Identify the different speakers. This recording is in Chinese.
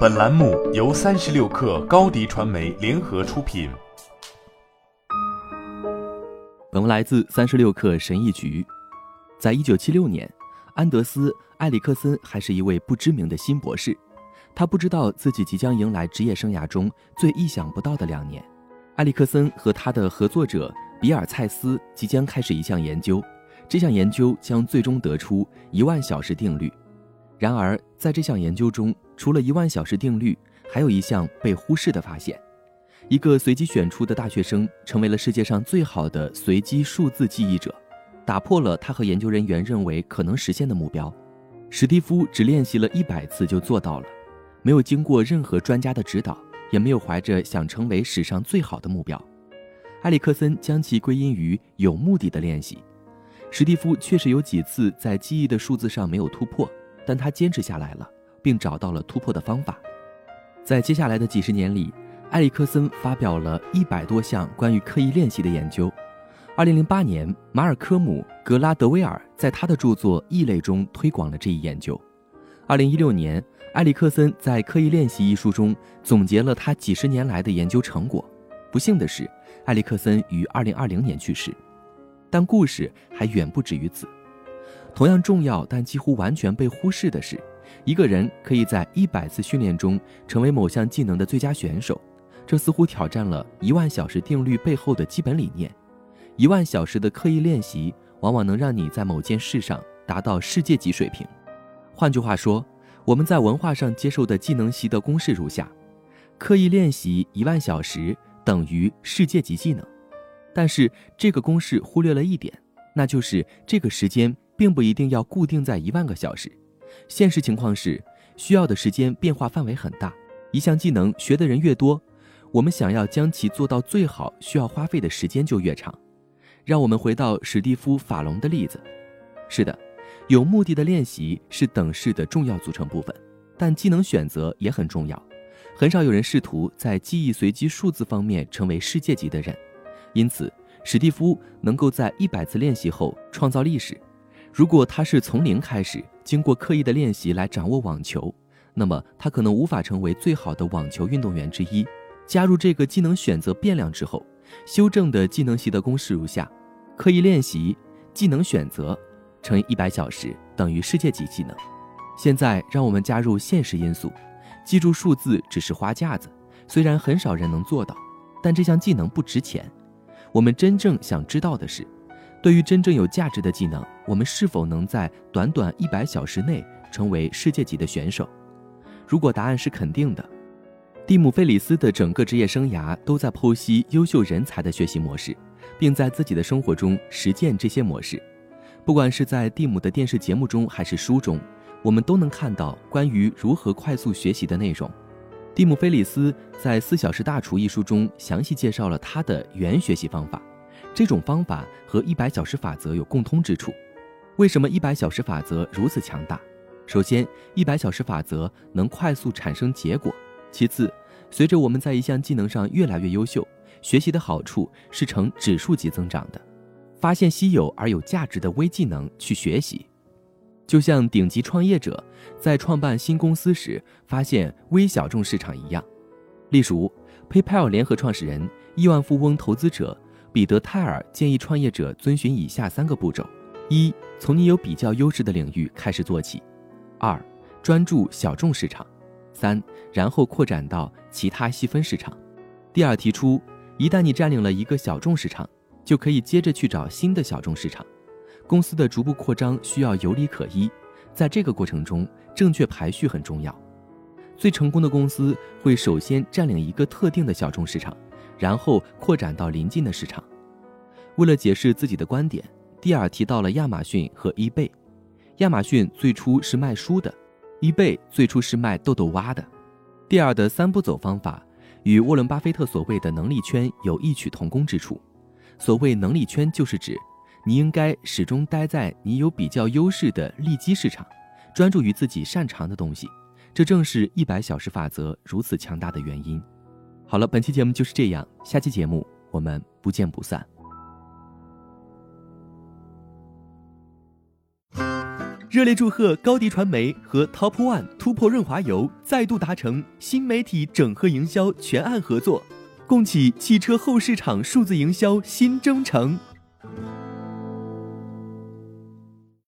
Speaker 1: 本栏目由三十六氪高低传媒联合出品。
Speaker 2: 本文来自三十六氪神译局。在一九七六年，安德斯·埃里克森还是一位不知名的新博士，他不知道自己即将迎来职业生涯中最意想不到的两年。埃里克森和他的合作者比尔·蔡斯即将开始一项研究，这项研究将最终得出一万小时定律。然而，在这项研究中，除了一万小时定律，还有一项被忽视的发现：一个随机选出的大学生成为了世界上最好的随机数字记忆者，打破了他和研究人员认为可能实现的目标。史蒂夫只练习了一百次就做到了，没有经过任何专家的指导，也没有怀着想成为史上最好的目标。埃里克森将其归因于有目的的练习。史蒂夫确实有几次在记忆的数字上没有突破。但他坚持下来了，并找到了突破的方法。在接下来的几十年里，埃里克森发表了一百多项关于刻意练习的研究。二零零八年，马尔科姆·格拉德威尔在他的著作《异类》中推广了这一研究。二零一六年，埃里克森在《刻意练习》一书中总结了他几十年来的研究成果。不幸的是，埃里克森于二零二零年去世。但故事还远不止于此。同样重要但几乎完全被忽视的是，一个人可以在一百次训练中成为某项技能的最佳选手，这似乎挑战了一万小时定律背后的基本理念。一万小时的刻意练习往往能让你在某件事上达到世界级水平。换句话说，我们在文化上接受的技能习得公式如下：刻意练习一万小时等于世界级技能。但是这个公式忽略了一点，那就是这个时间。并不一定要固定在一万个小时，现实情况是需要的时间变化范围很大。一项技能学的人越多，我们想要将其做到最好，需要花费的时间就越长。让我们回到史蒂夫·法隆的例子。是的，有目的的练习是等式的重要组成部分，但技能选择也很重要。很少有人试图在记忆随机数字方面成为世界级的人，因此史蒂夫能够在一百次练习后创造历史。如果他是从零开始，经过刻意的练习来掌握网球，那么他可能无法成为最好的网球运动员之一。加入这个技能选择变量之后，修正的技能习得公式如下：刻意练习技能选择乘以一百小时等于世界级技能。现在让我们加入现实因素，记住数字只是花架子，虽然很少人能做到，但这项技能不值钱。我们真正想知道的是。对于真正有价值的技能，我们是否能在短短一百小时内成为世界级的选手？如果答案是肯定的，蒂姆·费里斯的整个职业生涯都在剖析优秀人才的学习模式，并在自己的生活中实践这些模式。不管是在蒂姆的电视节目中还是书中，我们都能看到关于如何快速学习的内容。蒂姆·菲里斯在《四小时大厨》一书中详细介绍了他的原学习方法。这种方法和一百小时法则有共通之处。为什么一百小时法则如此强大？首先，一百小时法则能快速产生结果。其次，随着我们在一项技能上越来越优秀，学习的好处是呈指数级增长的。发现稀有而有价值的微技能去学习，就像顶级创业者在创办新公司时发现微小众市场一样。例如，PayPal 联合创始人、亿万富翁投资者。彼得·泰尔建议创业者遵循以下三个步骤：一、从你有比较优势的领域开始做起；二、专注小众市场；三、然后扩展到其他细分市场。第二，提出一旦你占领了一个小众市场，就可以接着去找新的小众市场。公司的逐步扩张需要有理可依，在这个过程中，正确排序很重要。最成功的公司会首先占领一个特定的小众市场。然后扩展到邻近的市场。为了解释自己的观点，蒂尔提到了亚马逊和 eBay。亚马逊最初是卖书的，eBay 最初是卖豆豆蛙的。蒂尔的三步走方法与沃伦·巴菲特所谓的能力圈有异曲同工之处。所谓能力圈，就是指你应该始终待在你有比较优势的利基市场，专注于自己擅长的东西。这正是一百小时法则如此强大的原因。好了，本期节目就是这样，下期节目我们不见不散。热烈祝贺高迪传媒和 Top One 突破润滑油再度达成新媒体整合营销全案合作，共启汽车后市场数字营销新征程。